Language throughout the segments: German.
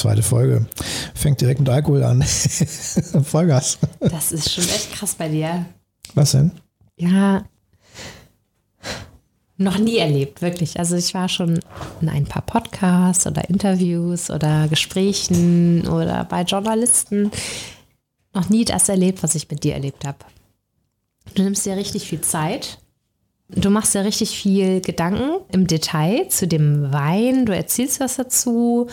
Zweite Folge. Fängt direkt mit Alkohol an. Vollgas. Das ist schon echt krass bei dir. Was denn? Ja, noch nie erlebt, wirklich. Also ich war schon in ein paar Podcasts oder Interviews oder Gesprächen oder bei Journalisten. Noch nie das erlebt, was ich mit dir erlebt habe. Du nimmst dir richtig viel Zeit. Du machst dir richtig viel Gedanken im Detail zu dem Wein. Du erzählst was dazu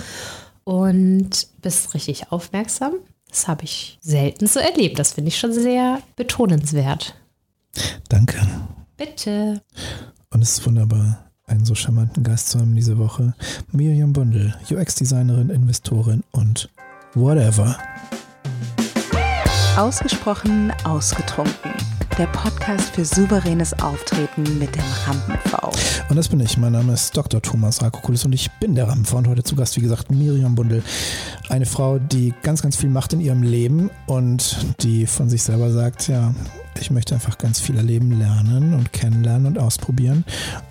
und bist richtig aufmerksam. Das habe ich selten so erlebt. Das finde ich schon sehr betonenswert. Danke. Bitte. Und es ist wunderbar, einen so charmanten Gast zu haben diese Woche. Miriam Bundel, UX-Designerin, Investorin und whatever. Ausgesprochen ausgetrunken. Der Podcast für souveränes Auftreten mit dem Rampen-V. Und das bin ich. Mein Name ist Dr. Thomas Rakokulis und ich bin der Rampen-V. Und heute zu Gast, wie gesagt, Miriam Bundel. Eine Frau, die ganz, ganz viel macht in ihrem Leben und die von sich selber sagt, ja, ich möchte einfach ganz viel erleben, lernen und kennenlernen und ausprobieren.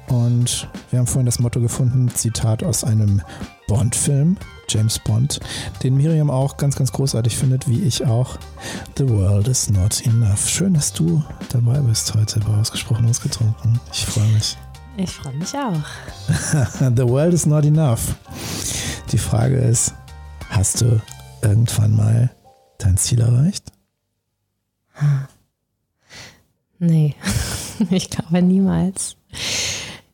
Und wir haben vorhin das Motto gefunden, Zitat aus einem Bond-Film, James Bond, den Miriam auch ganz, ganz großartig findet, wie ich auch. The world is not enough. Schön, dass du dabei bist heute bei Ausgesprochen Ausgetrunken. Ich freue mich. Ich freue mich auch. The world is not enough. Die Frage ist, hast du irgendwann mal dein Ziel erreicht? Nee, ich glaube niemals.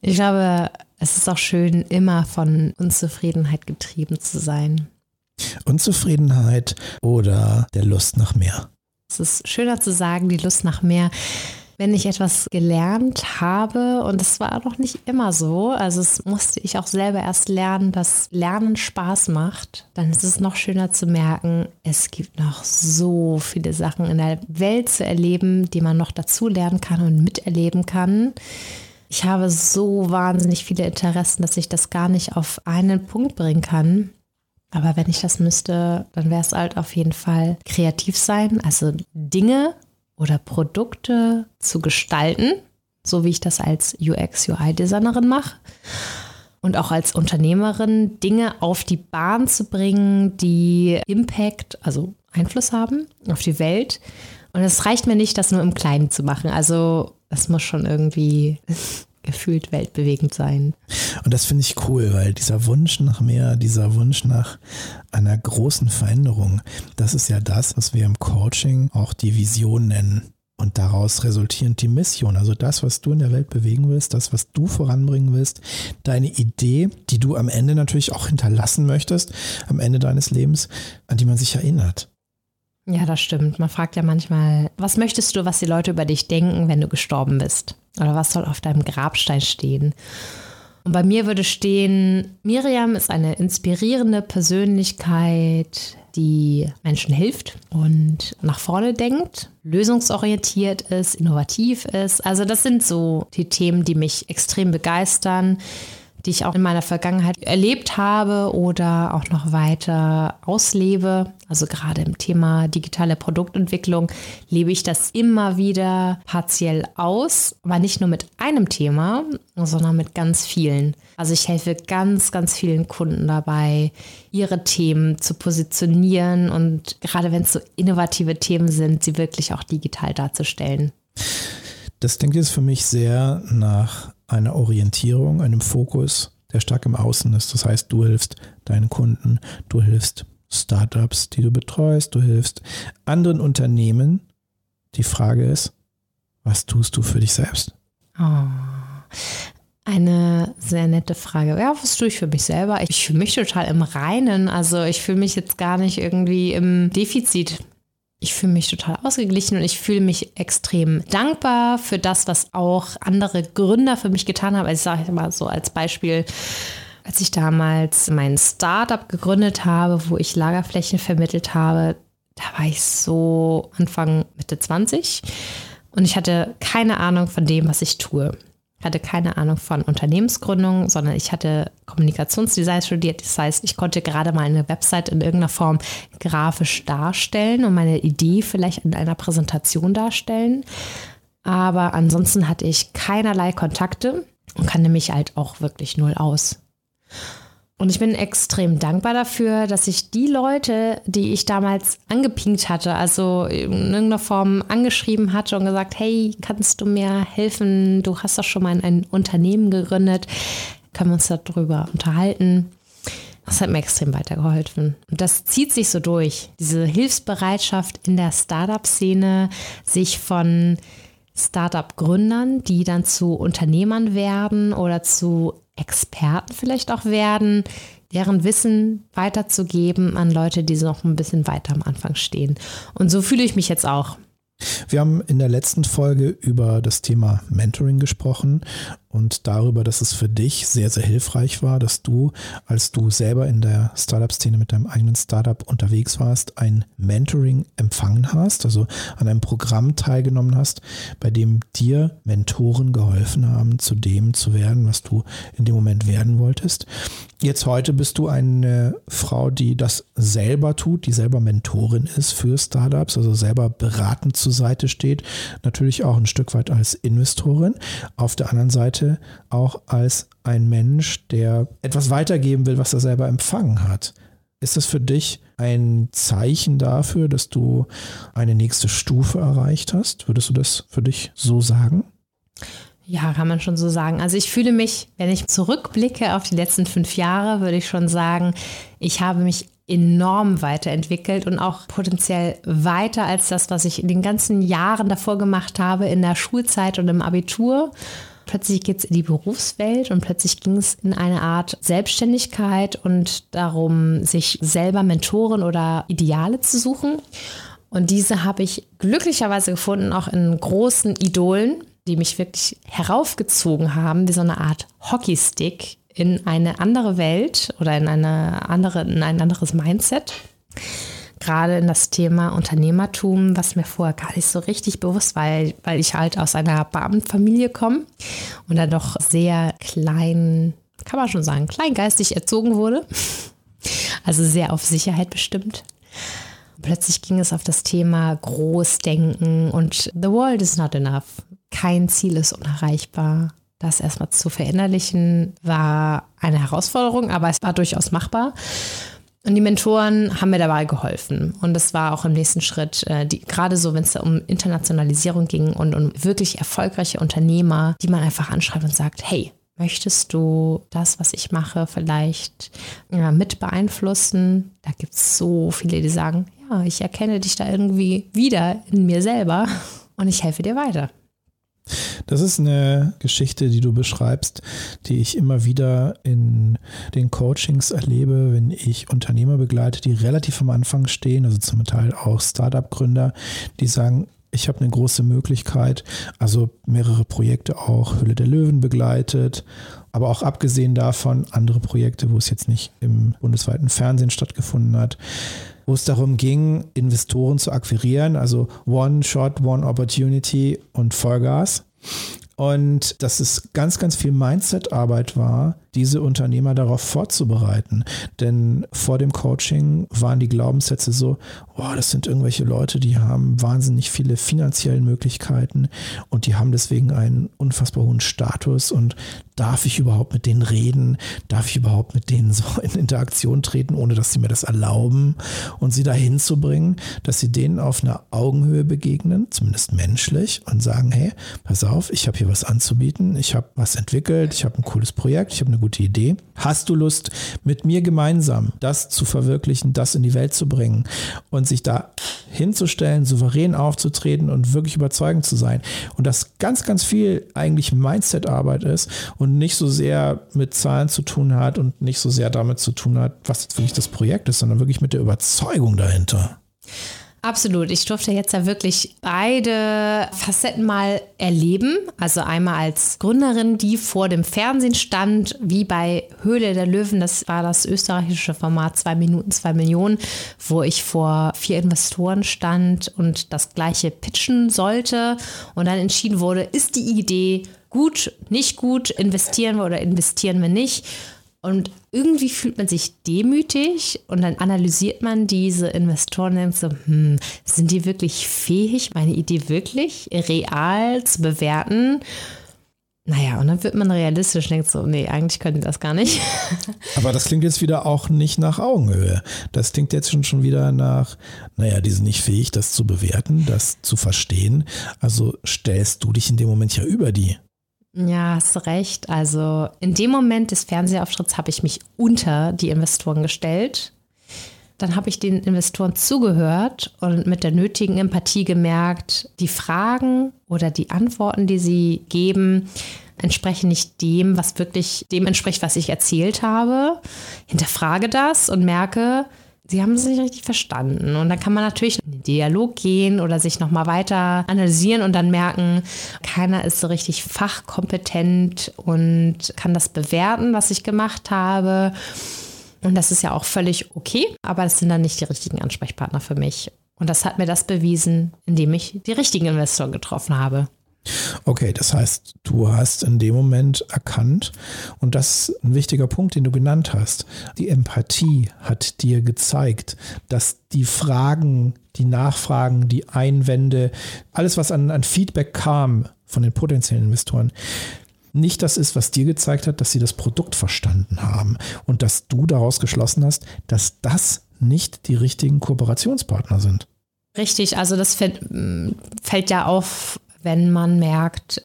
Ich glaube, es ist auch schön, immer von Unzufriedenheit getrieben zu sein. Unzufriedenheit oder der Lust nach mehr? Es ist schöner zu sagen, die Lust nach mehr wenn ich etwas gelernt habe, und es war noch nicht immer so, also es musste ich auch selber erst lernen, dass Lernen Spaß macht, dann ist es noch schöner zu merken, es gibt noch so viele Sachen in der Welt zu erleben, die man noch dazu lernen kann und miterleben kann. Ich habe so wahnsinnig viele Interessen, dass ich das gar nicht auf einen Punkt bringen kann. Aber wenn ich das müsste, dann wäre es halt auf jeden Fall kreativ sein, also Dinge oder Produkte zu gestalten, so wie ich das als UX-UI-Designerin mache. Und auch als Unternehmerin Dinge auf die Bahn zu bringen, die Impact, also Einfluss haben auf die Welt. Und es reicht mir nicht, das nur im Kleinen zu machen. Also es muss schon irgendwie gefühlt weltbewegend sein. Und das finde ich cool, weil dieser Wunsch nach mehr, dieser Wunsch nach einer großen Veränderung, das ist ja das, was wir im Coaching auch die Vision nennen. Und daraus resultierend die Mission, also das, was du in der Welt bewegen willst, das, was du voranbringen willst, deine Idee, die du am Ende natürlich auch hinterlassen möchtest, am Ende deines Lebens, an die man sich erinnert. Ja, das stimmt. Man fragt ja manchmal, was möchtest du, was die Leute über dich denken, wenn du gestorben bist? Oder was soll auf deinem Grabstein stehen? Und bei mir würde stehen, Miriam ist eine inspirierende Persönlichkeit, die Menschen hilft und nach vorne denkt, lösungsorientiert ist, innovativ ist. Also das sind so die Themen, die mich extrem begeistern die ich auch in meiner Vergangenheit erlebt habe oder auch noch weiter auslebe. Also gerade im Thema digitale Produktentwicklung lebe ich das immer wieder partiell aus, aber nicht nur mit einem Thema, sondern mit ganz vielen. Also ich helfe ganz, ganz vielen Kunden dabei, ihre Themen zu positionieren und gerade wenn es so innovative Themen sind, sie wirklich auch digital darzustellen. Das klingt jetzt für mich sehr nach einer Orientierung, einem Fokus, der stark im Außen ist. Das heißt, du hilfst deinen Kunden, du hilfst Startups, die du betreust, du hilfst anderen Unternehmen. Die Frage ist, was tust du für dich selbst? Oh, eine sehr nette Frage. Ja, was tue ich für mich selber? Ich fühle mich total im Reinen. Also ich fühle mich jetzt gar nicht irgendwie im Defizit ich fühle mich total ausgeglichen und ich fühle mich extrem dankbar für das, was auch andere Gründer für mich getan haben. Also ich sage mal so als Beispiel, als ich damals mein Startup gegründet habe, wo ich Lagerflächen vermittelt habe, da war ich so Anfang Mitte 20 und ich hatte keine Ahnung von dem, was ich tue hatte keine Ahnung von Unternehmensgründung, sondern ich hatte Kommunikationsdesign studiert. Das heißt, ich konnte gerade mal eine Website in irgendeiner Form grafisch darstellen und meine Idee vielleicht in einer Präsentation darstellen. Aber ansonsten hatte ich keinerlei Kontakte und kannte mich halt auch wirklich null aus. Und ich bin extrem dankbar dafür, dass ich die Leute, die ich damals angepinkt hatte, also in irgendeiner Form angeschrieben hatte und gesagt, hey, kannst du mir helfen? Du hast doch schon mal ein Unternehmen gegründet. Können wir uns darüber unterhalten? Das hat mir extrem weitergeholfen. Und das zieht sich so durch. Diese Hilfsbereitschaft in der Startup-Szene, sich von Startup-Gründern, die dann zu Unternehmern werden oder zu Experten vielleicht auch werden, deren Wissen weiterzugeben an Leute, die noch ein bisschen weiter am Anfang stehen. Und so fühle ich mich jetzt auch. Wir haben in der letzten Folge über das Thema Mentoring gesprochen und darüber, dass es für dich sehr, sehr hilfreich war, dass du, als du selber in der Startup-Szene mit deinem eigenen Startup unterwegs warst, ein Mentoring empfangen hast, also an einem Programm teilgenommen hast, bei dem dir Mentoren geholfen haben, zu dem zu werden, was du in dem Moment werden wolltest. Jetzt heute bist du eine Frau, die das selber tut, die selber Mentorin ist für Startups, also selber beratend zur Seite steht, natürlich auch ein Stück weit als Investorin. Auf der anderen Seite auch als ein Mensch, der etwas weitergeben will, was er selber empfangen hat. Ist das für dich ein Zeichen dafür, dass du eine nächste Stufe erreicht hast? Würdest du das für dich so sagen? Ja, kann man schon so sagen. Also ich fühle mich, wenn ich zurückblicke auf die letzten fünf Jahre, würde ich schon sagen, ich habe mich enorm weiterentwickelt und auch potenziell weiter als das, was ich in den ganzen Jahren davor gemacht habe, in der Schulzeit und im Abitur plötzlich geht es in die Berufswelt und plötzlich ging es in eine Art Selbstständigkeit und darum, sich selber Mentoren oder Ideale zu suchen. Und diese habe ich glücklicherweise gefunden, auch in großen Idolen, die mich wirklich heraufgezogen haben, wie so eine Art Hockeystick in eine andere Welt oder in, eine andere, in ein anderes Mindset gerade in das Thema Unternehmertum, was mir vorher gar nicht so richtig bewusst war, weil, ich halt aus einer Beamtenfamilie komme und dann doch sehr klein, kann man schon sagen, kleingeistig erzogen wurde. Also sehr auf Sicherheit bestimmt. Plötzlich ging es auf das Thema Großdenken und The world is not enough. Kein Ziel ist unerreichbar. Das erstmal zu verinnerlichen war eine Herausforderung, aber es war durchaus machbar. Und die Mentoren haben mir dabei geholfen. Und das war auch im nächsten Schritt, äh, die, gerade so, wenn es um Internationalisierung ging und um wirklich erfolgreiche Unternehmer, die man einfach anschreibt und sagt, hey, möchtest du das, was ich mache, vielleicht ja, mit beeinflussen? Da gibt es so viele, die sagen, ja, ich erkenne dich da irgendwie wieder in mir selber und ich helfe dir weiter. Das ist eine Geschichte, die du beschreibst, die ich immer wieder in den Coachings erlebe, wenn ich Unternehmer begleite, die relativ am Anfang stehen, also zum Teil auch Startup-Gründer, die sagen, ich habe eine große Möglichkeit, also mehrere Projekte auch Hülle der Löwen begleitet, aber auch abgesehen davon andere Projekte, wo es jetzt nicht im bundesweiten Fernsehen stattgefunden hat wo es darum ging, Investoren zu akquirieren, also One Shot, One Opportunity und Vollgas. Und dass es ganz, ganz viel Mindset-Arbeit war, diese Unternehmer darauf vorzubereiten. Denn vor dem Coaching waren die Glaubenssätze so, oh, das sind irgendwelche Leute, die haben wahnsinnig viele finanzielle Möglichkeiten und die haben deswegen einen unfassbar hohen Status und darf ich überhaupt mit denen reden? Darf ich überhaupt mit denen so in Interaktion treten, ohne dass sie mir das erlauben? Und sie dahin zu bringen, dass sie denen auf einer Augenhöhe begegnen, zumindest menschlich, und sagen, hey, pass auf, ich habe hier was anzubieten, ich habe was entwickelt, ich habe ein cooles Projekt, ich habe eine gute Idee. Hast du Lust, mit mir gemeinsam das zu verwirklichen, das in die Welt zu bringen und sich da hinzustellen, souverän aufzutreten und wirklich überzeugend zu sein? Und das ganz, ganz viel eigentlich Mindset-Arbeit ist und nicht so sehr mit Zahlen zu tun hat und nicht so sehr damit zu tun hat, was jetzt wirklich das Projekt ist, sondern wirklich mit der Überzeugung dahinter. Absolut. Ich durfte jetzt ja wirklich beide Facetten mal erleben. Also einmal als Gründerin, die vor dem Fernsehen stand, wie bei Höhle der Löwen. Das war das österreichische Format zwei Minuten, zwei Millionen, wo ich vor vier Investoren stand und das gleiche pitchen sollte. Und dann entschieden wurde, ist die Idee gut, nicht gut, investieren wir oder investieren wir nicht. Und irgendwie fühlt man sich demütig und dann analysiert man diese Investoren und so, hm, sind die wirklich fähig, meine Idee wirklich real zu bewerten? Naja, und dann wird man realistisch und denkt so, nee, eigentlich könnte das gar nicht. Aber das klingt jetzt wieder auch nicht nach Augenhöhe. Das klingt jetzt schon, schon wieder nach, naja, die sind nicht fähig, das zu bewerten, das zu verstehen. Also stellst du dich in dem Moment ja über die. Ja, hast recht. Also in dem Moment des Fernsehauftritts habe ich mich unter die Investoren gestellt. Dann habe ich den Investoren zugehört und mit der nötigen Empathie gemerkt, die Fragen oder die Antworten, die sie geben, entsprechen nicht dem, was wirklich dem entspricht, was ich erzählt habe. Hinterfrage das und merke, sie haben es nicht richtig verstanden. Und dann kann man natürlich in den Dialog gehen oder sich nochmal weiter analysieren und dann merken, keiner ist so richtig fachkompetent und kann das bewerten, was ich gemacht habe. Und das ist ja auch völlig okay, aber das sind dann nicht die richtigen Ansprechpartner für mich. Und das hat mir das bewiesen, indem ich die richtigen Investoren getroffen habe. Okay, das heißt, du hast in dem Moment erkannt, und das ist ein wichtiger Punkt, den du genannt hast, die Empathie hat dir gezeigt, dass die Fragen, die Nachfragen, die Einwände, alles, was an, an Feedback kam von den potenziellen Investoren, nicht das ist, was dir gezeigt hat, dass sie das Produkt verstanden haben und dass du daraus geschlossen hast, dass das nicht die richtigen Kooperationspartner sind. Richtig, also das fällt, fällt ja auf, wenn man merkt,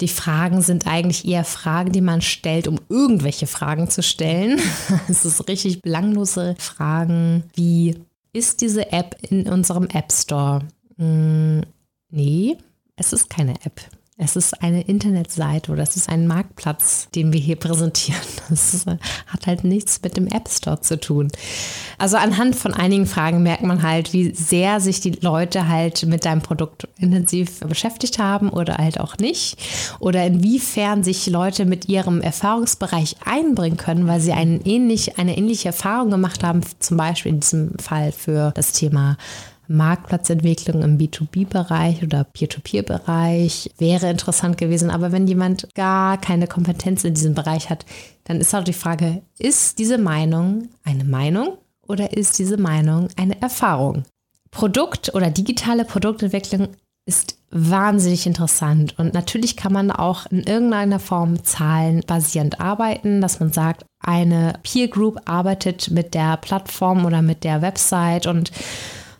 die Fragen sind eigentlich eher Fragen, die man stellt, um irgendwelche Fragen zu stellen. Es ist richtig belanglose Fragen wie, ist diese App in unserem App Store? Hm, nee, es ist keine App. Es ist eine Internetseite oder es ist ein Marktplatz, den wir hier präsentieren. Das hat halt nichts mit dem App Store zu tun. Also anhand von einigen Fragen merkt man halt, wie sehr sich die Leute halt mit deinem Produkt intensiv beschäftigt haben oder halt auch nicht. Oder inwiefern sich Leute mit ihrem Erfahrungsbereich einbringen können, weil sie einen ähnlich, eine ähnliche Erfahrung gemacht haben, zum Beispiel in diesem Fall für das Thema Marktplatzentwicklung im B2B-Bereich oder Peer-to-Peer-Bereich wäre interessant gewesen. Aber wenn jemand gar keine Kompetenz in diesem Bereich hat, dann ist auch die Frage, ist diese Meinung eine Meinung oder ist diese Meinung eine Erfahrung? Produkt- oder digitale Produktentwicklung ist wahnsinnig interessant und natürlich kann man auch in irgendeiner Form zahlenbasierend arbeiten, dass man sagt, eine Peer Group arbeitet mit der Plattform oder mit der Website und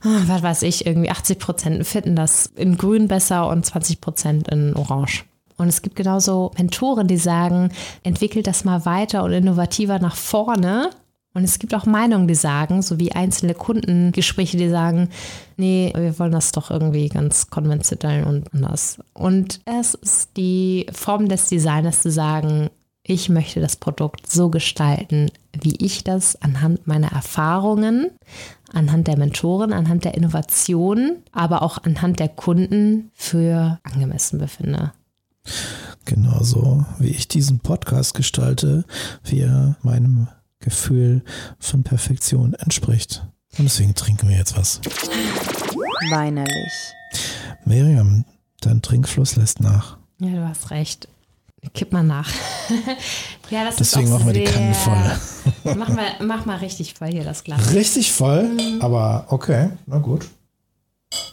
was weiß ich, irgendwie 80 Prozent finden das in grün besser und 20 Prozent in orange. Und es gibt genauso Mentoren, die sagen, entwickelt das mal weiter und innovativer nach vorne. Und es gibt auch Meinungen, die sagen, so wie einzelne Kundengespräche, die sagen, nee, wir wollen das doch irgendwie ganz konventionell und anders. Und es ist die Form des Designers zu sagen, ich möchte das Produkt so gestalten, wie ich das anhand meiner Erfahrungen, anhand der Mentoren, anhand der Innovationen, aber auch anhand der Kunden für angemessen befinde. Genauso wie ich diesen Podcast gestalte, wie er meinem Gefühl von Perfektion entspricht. Und deswegen trinken wir jetzt was. Weinerlich. Miriam, dein Trinkfluss lässt nach. Ja, du hast recht. Kipp mal nach. ja, das Deswegen machen wir die Kannen voll. mach, mal, mach mal richtig voll hier das Glas. Richtig voll? Mhm. Aber okay, na gut.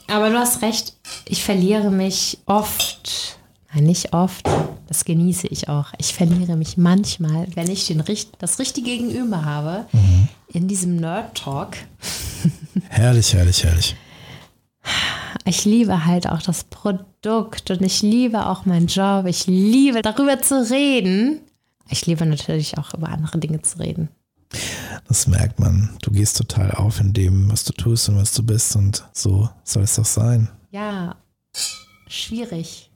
Aber du hast recht, ich verliere mich oft. Nein, nicht oft. Das genieße ich auch. Ich verliere mich manchmal, wenn ich den, das richtige Gegenüber habe, mhm. in diesem Nerd-Talk. herrlich, herrlich, herrlich ich liebe halt auch das Produkt und ich liebe auch meinen Job. Ich liebe darüber zu reden. Ich liebe natürlich auch über andere Dinge zu reden. Das merkt man. Du gehst total auf in dem, was du tust und was du bist und so soll es doch sein. Ja, schwierig.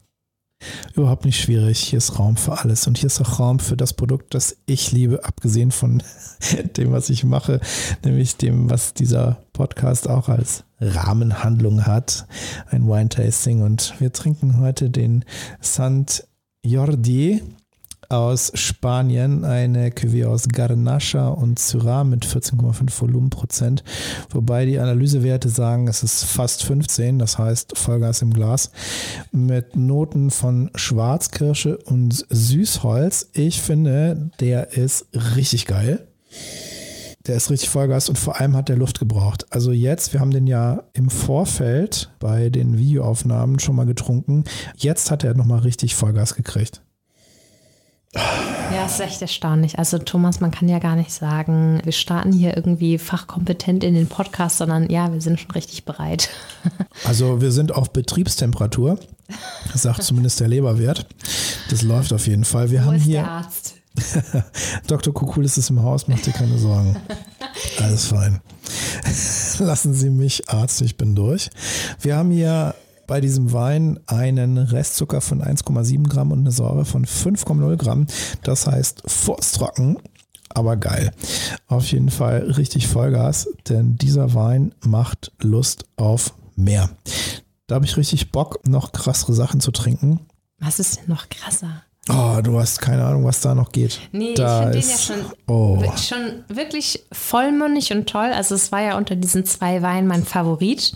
Überhaupt nicht schwierig. Hier ist Raum für alles und hier ist auch Raum für das Produkt, das ich liebe, abgesehen von dem, was ich mache, nämlich dem, was dieser Podcast auch als Rahmenhandlung hat. Ein Wine-Tasting und wir trinken heute den Sant Jordi aus Spanien, eine Cuvée aus Garnacha und Syrah mit 14,5 Volumenprozent, wobei die Analysewerte sagen, es ist fast 15, das heißt Vollgas im Glas, mit Noten von Schwarzkirsche und Süßholz. Ich finde, der ist richtig geil. Der ist richtig Vollgas und vor allem hat der Luft gebraucht. Also jetzt, wir haben den ja im Vorfeld bei den Videoaufnahmen schon mal getrunken. Jetzt hat er nochmal richtig Vollgas gekriegt. Ja, ist echt erstaunlich. Also Thomas, man kann ja gar nicht sagen, wir starten hier irgendwie fachkompetent in den Podcast, sondern ja, wir sind schon richtig bereit. Also wir sind auf Betriebstemperatur, sagt zumindest der Leberwert. Das läuft auf jeden Fall. Wir Wo haben ist hier der Arzt? Dr. Kukulis ist im Haus, macht dir keine Sorgen. Alles fein. Lassen Sie mich, Arzt, ich bin durch. Wir haben hier bei diesem Wein einen Restzucker von 1,7 Gramm und eine Säure von 5,0 Gramm. Das heißt furztrocken, aber geil. Auf jeden Fall richtig Vollgas, denn dieser Wein macht Lust auf mehr. Da habe ich richtig Bock, noch krassere Sachen zu trinken. Was ist denn noch krasser? Oh, du hast keine Ahnung, was da noch geht. Nee, da ich finde den ja schon, Oh. schon wirklich vollmundig und toll. Also es war ja unter diesen zwei Weinen mein Favorit.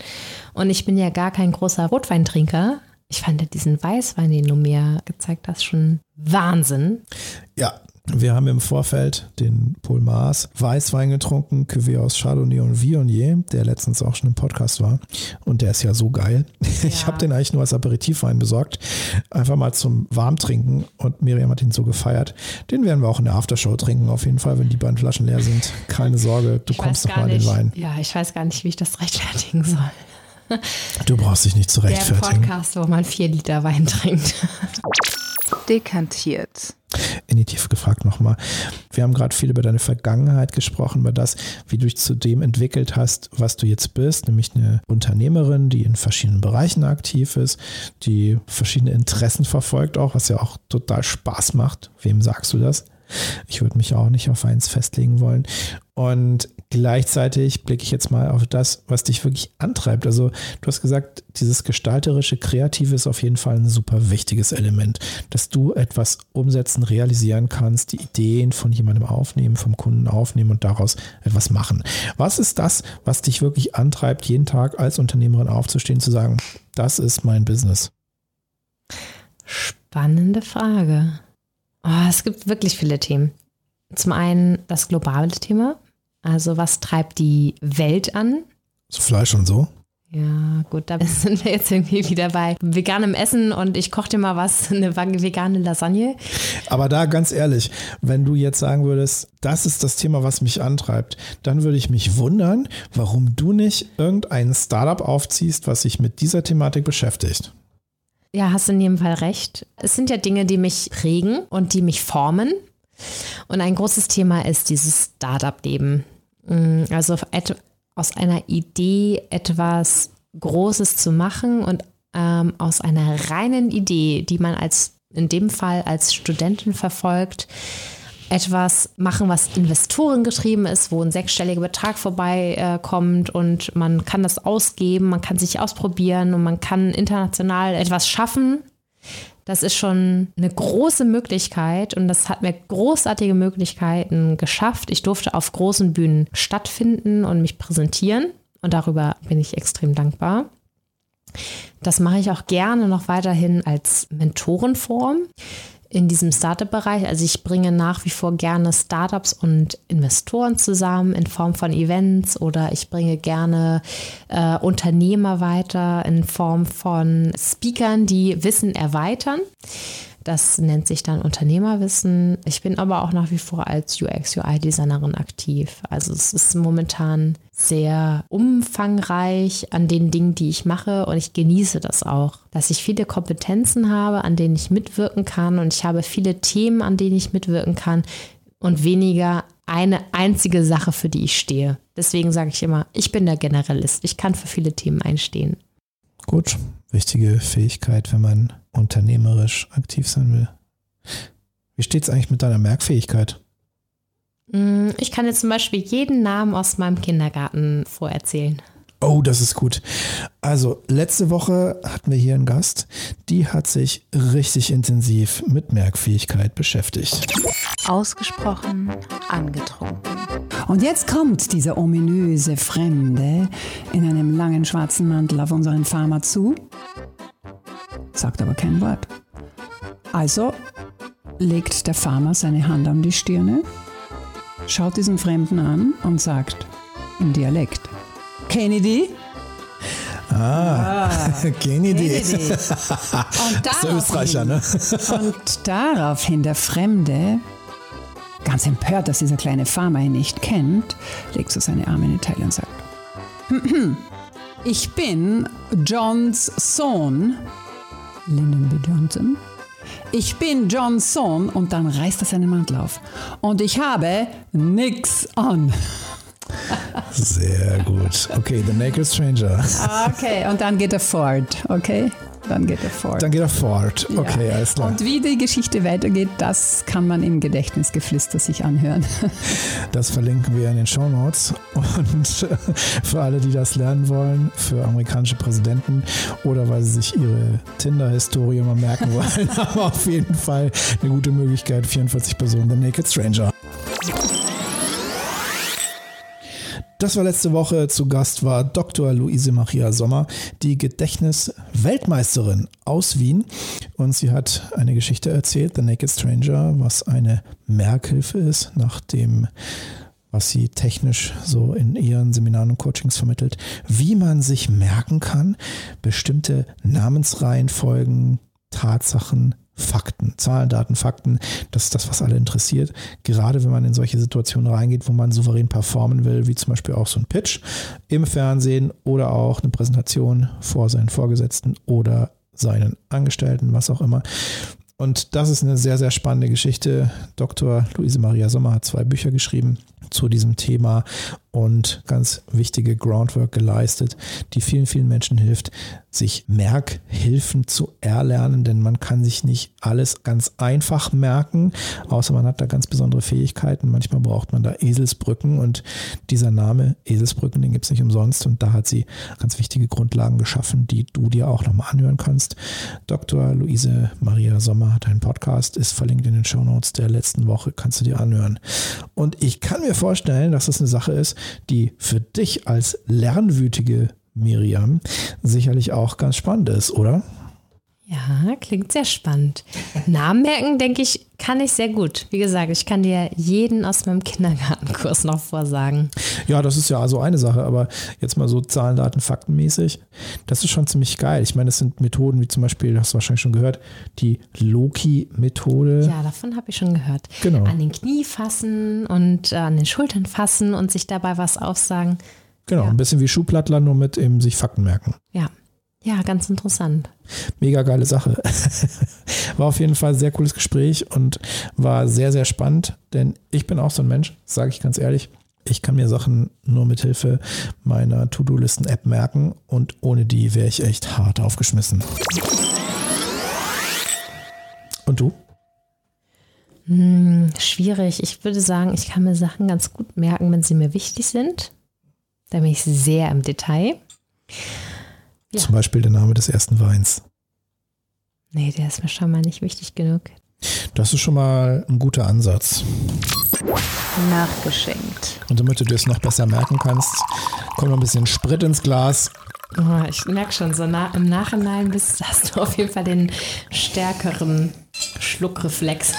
Und ich bin ja gar kein großer Rotweintrinker. Ich fand ja diesen Weißwein, den du mir gezeigt hast, schon Wahnsinn. Ja, wir haben im Vorfeld den Paul Maas Weißwein getrunken, Cuvée aus Chardonnay und Viognier, der letztens auch schon im Podcast war. Und der ist ja so geil. Ich Ja. habe den eigentlich nur als Aperitivwein besorgt. Einfach mal zum Warmtrinken. Und Miriam hat ihn so gefeiert. Den werden wir auch in der Aftershow trinken, auf jeden Fall, wenn die beiden Flaschen leer sind. Keine Sorge, du Ich kommst weiß noch gar mal in den Wein. Ja, ich weiß gar nicht, wie ich das rechtfertigen soll. Du brauchst dich nicht zu Der rechtfertigen. Podcast, wo man vier Liter Wein trinkt. Dekantiert. In die Tiefe gefragt nochmal. Wir haben gerade viel über deine Vergangenheit gesprochen, über das, wie du dich zu dem entwickelt hast, was du jetzt bist, nämlich eine Unternehmerin, die in verschiedenen Bereichen aktiv ist, die verschiedene Interessen verfolgt auch, was ja auch total Spaß macht. Wem sagst du das? Ich würde mich auch nicht auf eins festlegen wollen. Und gleichzeitig blicke ich jetzt mal auf das, was dich wirklich antreibt. Also du hast gesagt, dieses gestalterische, kreative ist auf jeden Fall ein super wichtiges Element, dass du etwas umsetzen, realisieren kannst, die Ideen von jemandem aufnehmen, vom Kunden aufnehmen und daraus etwas machen. Was ist das, was dich wirklich antreibt, jeden Tag als Unternehmerin aufzustehen, zu sagen, das ist mein Business? Spannende Frage. Oh, es gibt wirklich viele Themen. Zum einen das globale Thema. Also was treibt die Welt an? So Fleisch und so? Ja, gut, da sind wir jetzt irgendwie wieder bei veganem Essen und ich koche dir mal was, eine vegane Lasagne. Aber da ganz ehrlich, wenn du jetzt sagen würdest, das ist das Thema, was mich antreibt, dann würde ich mich wundern, warum du nicht irgendein Startup aufziehst, was sich mit dieser Thematik beschäftigt. Ja, hast in jedem Fall recht. Es sind ja Dinge, die mich prägen und die mich formen. Und ein großes Thema ist dieses Startup-Leben. Mm, Also aus einer Idee etwas Großes zu machen und ähm, aus einer reinen Idee, die man als in dem Fall als Studentin verfolgt, etwas machen, was investorengetrieben ist, wo ein sechsstelliger Betrag vorbeikommt äh, und man kann das ausgeben, man kann sich ausprobieren und man kann international etwas schaffen. Das ist schon eine große Möglichkeit und das hat mir großartige Möglichkeiten geschafft. Ich durfte auf großen Bühnen stattfinden und mich präsentieren und darüber bin ich extrem dankbar. Das mache ich auch gerne noch weiterhin als Mentorenform in diesem Startup-Bereich. Also ich bringe nach wie vor gerne Startups und Investoren zusammen in Form von Events oder ich bringe gerne äh, Unternehmer weiter in Form von Speakern, die Wissen erweitern. Das nennt sich dann Unternehmerwissen. Ich bin aber auch nach wie vor als UX-UI-Designerin aktiv. Also es ist momentan sehr umfangreich an den Dingen, die ich mache und ich genieße das auch, dass ich viele Kompetenzen habe, an denen ich mitwirken kann und ich habe viele Themen, an denen ich mitwirken kann und weniger eine einzige Sache, für die ich stehe. Deswegen sage ich immer, ich bin der Generalist. Ich kann für viele Themen einstehen. Gut, wichtige Fähigkeit, wenn man unternehmerisch aktiv sein will. Wie steht es eigentlich mit deiner Merkfähigkeit? Mm, Ich kann jetzt zum Beispiel jeden Namen aus meinem Kindergarten vorerzählen. Oh, das ist gut. Also, letzte Woche hatten wir hier einen Gast, die hat sich richtig intensiv mit Merkfähigkeit beschäftigt. Ausgesprochen angetrunken. Und jetzt kommt dieser ominöse Fremde in einem langen schwarzen Mantel auf unseren Farmer zu, sagt aber kein Wort. Also legt der Farmer seine Hand an die Stirne, schaut diesen Fremden an und sagt im Dialekt, Kennedy? Ah, keine Idee. Kennedy. Und der Österreicher, ne? Und daraufhin der Fremde Ganz empört, dass dieser kleine Farmer ihn nicht kennt, legt so seine Arme in die Taille und sagt, ich bin Johns Sohn, Lyndon B. Johnson. Ich bin Johns Sohn und dann reißt er seinen Mantel auf. Und ich habe nix an. Sehr gut. Okay, The Naked Stranger. Okay, und dann geht er fort, okay? Dann geht er fort. Dann geht er fort. Okay, Ja. alles klar. Und wie die Geschichte weitergeht, das kann man im Gedächtnisgeflüster sich anhören. Das verlinken wir in den Show Notes. Und für alle, die das lernen wollen, für amerikanische Präsidenten oder weil sie sich ihre Tinder-Historie mal merken wollen, aber auf jeden Fall eine gute Möglichkeit. 44 Personen, The Naked Stranger. Das war letzte Woche. Zu Gast war Dr. Luise Maria Sommer, die Gedächtnis-Weltmeisterin aus Wien. Und sie hat eine Geschichte erzählt, The Naked Stranger, was eine Merkhilfe ist, nachdem was sie technisch so in ihren Seminaren und Coachings vermittelt, wie man sich merken kann, bestimmte Namensreihenfolgen, Tatsachen, Fakten, Zahlen, Daten, Fakten, das ist das, was alle interessiert. Gerade wenn man in solche Situationen reingeht, wo man souverän performen will, wie zum Beispiel auch so ein Pitch im Fernsehen oder auch eine Präsentation vor seinen Vorgesetzten oder seinen Angestellten, was auch immer. Und das ist eine sehr, sehr spannende Geschichte. Dr. Luise Maria Sommer hat zwei Bücher geschrieben zu diesem Thema und ganz wichtige Groundwork geleistet, die vielen, vielen Menschen hilft, sich Merkhilfen zu erlernen, denn man kann sich nicht alles ganz einfach merken, außer man hat da ganz besondere Fähigkeiten. Manchmal braucht man da Eselsbrücken und dieser Name Eselsbrücken, den gibt es nicht umsonst und da hat sie ganz wichtige Grundlagen geschaffen, die du dir auch nochmal anhören kannst. Dr. Luise Maria Sommer hat einen Podcast, ist verlinkt in den Shownotes der letzten Woche, kannst du dir anhören. Und ich kann mir vorstellen, dass das eine Sache ist, die für dich als lernwütige Miriam sicherlich auch ganz spannend ist, oder? Ja, klingt sehr spannend. Namen merken, denke ich, kann ich sehr gut. Wie gesagt, ich kann dir jeden aus meinem Kindergartenkurs noch vorsagen. Ja, das ist ja also eine Sache, aber jetzt mal so Zahlen, Daten, Fakten mäßig, das ist schon ziemlich geil. Ich meine, das sind Methoden wie zum Beispiel, hast du wahrscheinlich schon gehört, die Loki-Methode. Ja, davon habe ich schon gehört. Genau. An den Knie fassen und äh, an den Schultern fassen und sich dabei was aufsagen. Genau, Ja. ein bisschen wie Schuhplattler, nur mit eben sich Fakten merken. Ja, ja, ganz interessant. Mega geile Sache. War auf jeden Fall ein sehr cooles Gespräch und war sehr, sehr spannend, denn ich bin auch so ein Mensch, sage ich ganz ehrlich. Ich kann mir Sachen nur mit Hilfe meiner To-Do-Listen-App merken und ohne die wäre ich echt hart aufgeschmissen. Und du? Hm, schwierig. Ich würde sagen, ich kann mir Sachen ganz gut merken, wenn sie mir wichtig sind. Da bin ich sehr im Detail. Ja. Zum Beispiel der Name des ersten Weins. Nee, der ist mir schon mal nicht wichtig genug. Das ist schon mal ein guter Ansatz. Nachgeschenkt. Und damit du dir es noch besser merken kannst, kommt noch ein bisschen Sprit ins Glas. Oh, ich merke schon, so nah, im Nachhinein bist, hast du auf jeden Fall den stärkeren Schluckreflex.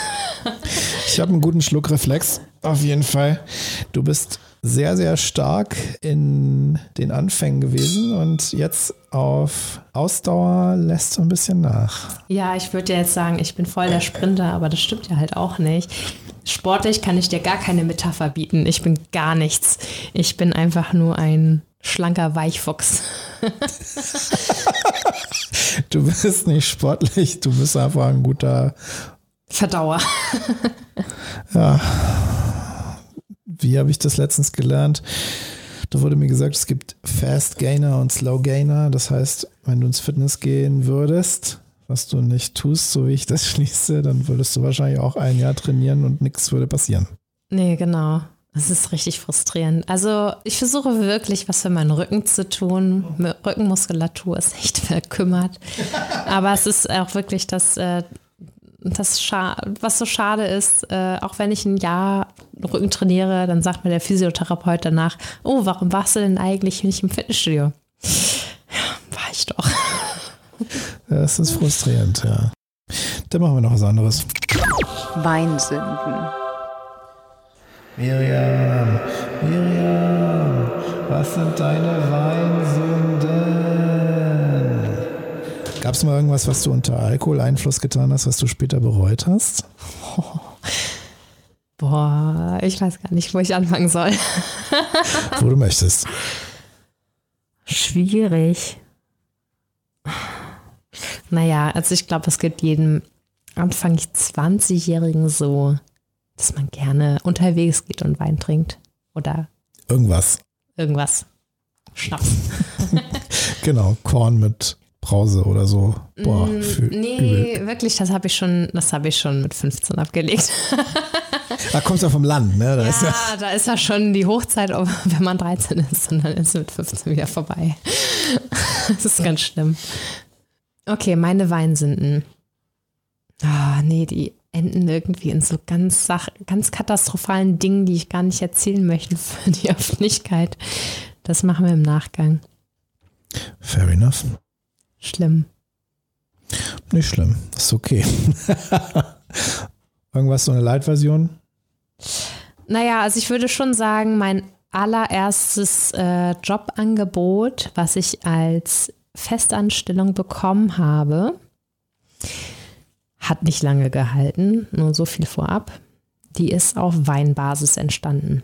Ich habe einen guten Schluckreflex, auf jeden Fall. Du bist sehr, sehr stark in den Anfängen gewesen und jetzt auf Ausdauer lässt du ein bisschen nach. Ja, ich würde ja jetzt sagen, ich bin voll der Sprinter, aber das stimmt ja halt auch nicht. Sportlich kann ich dir gar keine Metapher bieten. Ich bin gar nichts. Ich bin einfach nur ein schlanker Weichfuchs. Du bist nicht sportlich, du bist einfach ein guter, Verdauer. Wie habe ich das letztens gelernt? Da wurde mir gesagt, es gibt Fast Gainer und Slow Gainer. Das heißt, wenn du ins Fitness gehen würdest, was du nicht tust, so wie ich das schließe, dann würdest du wahrscheinlich auch ein Jahr trainieren und nichts würde passieren. Nee, genau. Das ist richtig frustrierend. Also ich versuche wirklich was für meinen Rücken zu tun. Rückenmuskulatur ist echt verkümmert. Aber es ist auch wirklich das, äh, das was so schade ist, äh, auch wenn ich ein Jahr Rücken trainiere, dann sagt mir der Physiotherapeut danach, oh, warum warst du denn eigentlich nicht im Fitnessstudio? Ja, war ich doch. Das ist frustrierend, ja. Dann machen wir noch was anderes. Weinsünden. Miriam, Miriam, was sind deine Weinsünden? Gab es mal irgendwas, was du unter Alkoholeinfluss getan hast, was du später bereut hast? Boah, ich weiß gar nicht, wo ich anfangen soll. Wo du möchtest. Schwierig. Naja, also ich glaube, es gibt jedem Anfang 20-Jährigen so, dass man gerne unterwegs geht und Wein trinkt. Oder Irgendwas. irgendwas. Schnaps. Genau, Korn mit Brause oder so. Boah, Mm, nee, übel. wirklich, das habe ich schon, das habe ich schon mit 15 abgelegt. Da kommst du ja vom Land, ne? Da ist ja, Ja, da ist ja schon die Hochzeit, wenn man 13 ist und dann ist es mit 15 wieder vorbei. Das ist ganz schlimm. Okay, meine Weinsünden. Ah, nee, die enden irgendwie in so ganz, Sach ganz katastrophalen Dingen, die ich gar nicht erzählen möchte für die Öffentlichkeit. Das machen wir im Nachgang. fair enough. Schlimm. Nicht schlimm. Ist okay. Irgendwas, so eine Light-Version? Naja, also ich würde schon sagen, mein allererstes äh, Jobangebot, was ich als Festanstellung bekommen habe, hat nicht lange gehalten, nur so viel vorab. Die ist auf Weinbasis entstanden.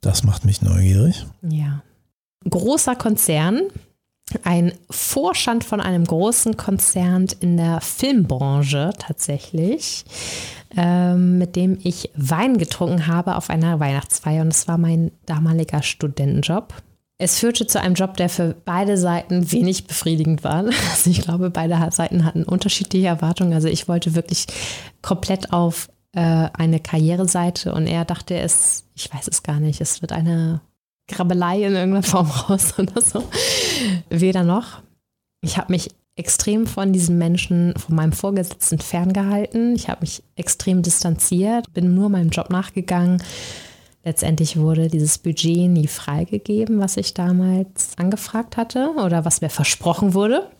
Das macht mich neugierig. Ja. Großer Konzern, ein Vorstand von einem großen Konzern in der Filmbranche tatsächlich, ähm, mit dem ich Wein getrunken habe auf einer Weihnachtsfeier und es war mein damaliger Studentenjob. Es führte zu einem Job, der für beide Seiten wenig befriedigend war. Also ich glaube, beide Seiten hatten unterschiedliche Erwartungen. Also ich wollte wirklich komplett auf äh, eine Karriereseite und er dachte es, ich weiß es gar nicht, es wird eine Grabbelei in irgendeiner Form raus oder so. Weder noch. Ich habe mich extrem von diesem Menschen, von meinem Vorgesetzten ferngehalten. Ich habe mich extrem distanziert, bin nur meinem Job nachgegangen. Letztendlich wurde dieses Budget nie freigegeben, was ich damals angefragt hatte oder was mir versprochen wurde.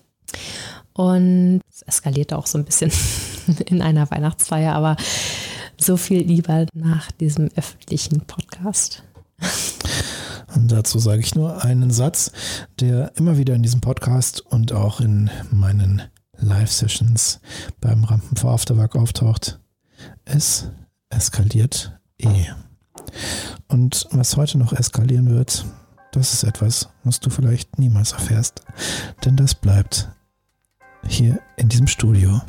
Und es eskalierte auch so ein bisschen in einer Weihnachtsfeier, aber so viel lieber nach diesem öffentlichen Podcast. Und dazu sage ich nur einen Satz, der immer wieder in diesem Podcast und auch in meinen Live-Sessions beim Rampen vor Afterwork auftaucht. Es eskaliert eh. Und was heute noch eskalieren wird, das ist etwas, was du vielleicht niemals erfährst. Denn das bleibt hier in diesem Studio.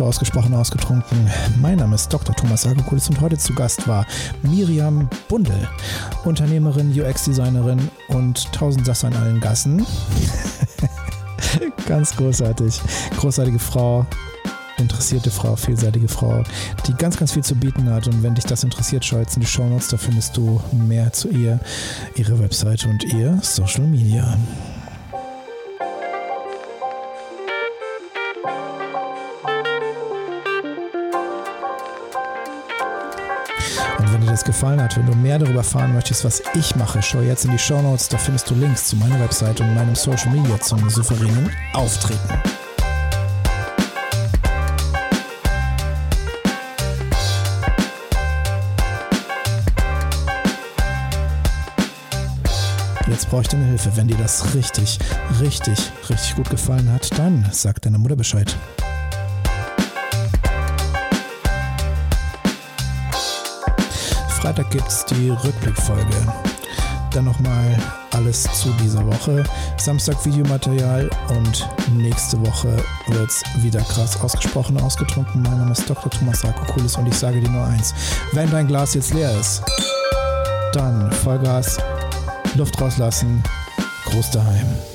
War ausgesprochen ausgetrunken. Mein Name ist Dr. Thomas Sagokulis und heute zu Gast war Miriam Bundel, Unternehmerin, UX-Designerin und Tausendsasser in allen Gassen. ganz großartig. Großartige Frau, interessierte Frau, vielseitige Frau, die ganz, ganz viel zu bieten hat. Und wenn dich das interessiert, schau jetzt in die Shownotes, da findest du mehr zu ihr, ihre Webseite und ihr Social Media. Das gefallen hat, wenn du mehr darüber erfahren möchtest, was ich mache, schau jetzt in die Show Notes. Da findest du Links zu meiner Website und meinem Social Media zum souveränen Auftreten. Jetzt brauche ich deine Hilfe. Wenn dir das richtig, richtig, richtig gut gefallen hat, dann sag deiner Mutter Bescheid. Freitag gibt es die Rückblickfolge. Dann nochmal alles zu dieser Woche. Samstag Videomaterial und nächste Woche wird es wieder krass ausgesprochen ausgetrunken. Mein Name ist Dr. Thomas Rakokulis und ich sage dir nur eins. Wenn dein Glas jetzt leer ist, dann Vollgas, Luft rauslassen, Groß daheim.